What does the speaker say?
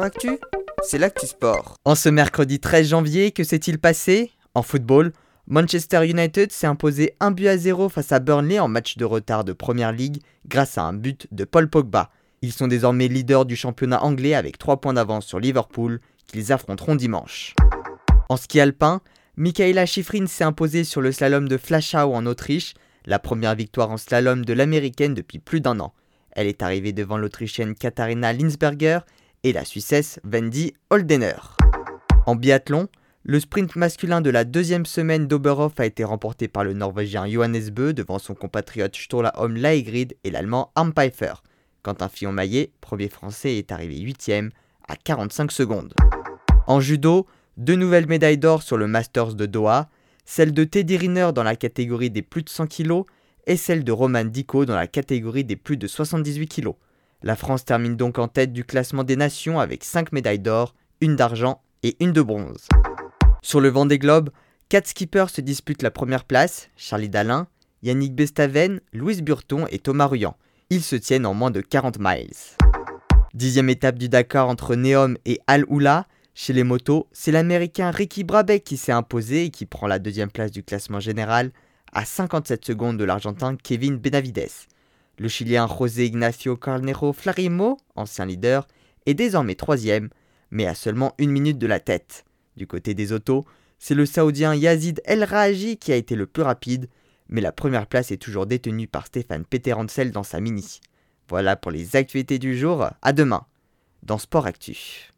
Actu, c'est l'actu sport. En ce mercredi 13 janvier, que s'est-il passé? En football, Manchester United s'est imposé 1 but à 0 face à Burnley en match de retard de Première League grâce à un but de Paul Pogba. Ils sont désormais leaders du championnat anglais avec 3 points d'avance sur Liverpool qu'ils affronteront dimanche. En ski alpin, Michaela Schifrin s'est imposée sur le slalom de Flachau en Autriche, la première victoire en slalom de l'américaine depuis plus d'un an. Elle est arrivée devant l'Autrichienne Katharina Linsberger et la Suissesse Wendy Holdener. En biathlon, le sprint masculin de la deuxième semaine d'Oberhof a été remporté par le Norvégien Johannes Bö devant son compatriote Sturla Holm Laegrid et l'Allemand Arm Pfeiffer. Quentin Fillon-Maillet, premier français, est arrivé 8ème à 45 secondes. En judo, deux nouvelles médailles d'or sur le Masters de Doha, celle de Teddy Riner dans la catégorie des plus de 100 kg et celle de Roman Dico dans la catégorie des plus de 78 kg. La France termine donc en tête du classement des nations avec 5 médailles d'or, une d'argent et une de bronze. Sur le vent des globes, 4 skippers se disputent la première place, Charlie Dalin, Yannick Bestaven, Louis Burton et Thomas Ruyant. Ils se tiennent en moins de 40 miles. Dixième étape du Dakar entre Neom et Al Oula. Chez les motos, c'est l'américain Ricky Brabeck qui s'est imposé et qui prend la deuxième place du classement général à 57 secondes de l'argentin Kevin Benavides. Le chilien José Ignacio Carnero Flarimo, ancien leader, est désormais troisième, mais à seulement une minute de la tête. Du côté des autos, c'est le saoudien Yazid El Raji qui a été le plus rapide, mais la première place est toujours détenue par Stéphane Peterhansel dans sa mini. Voilà pour les actualités du jour, à demain, dans Sport Actu.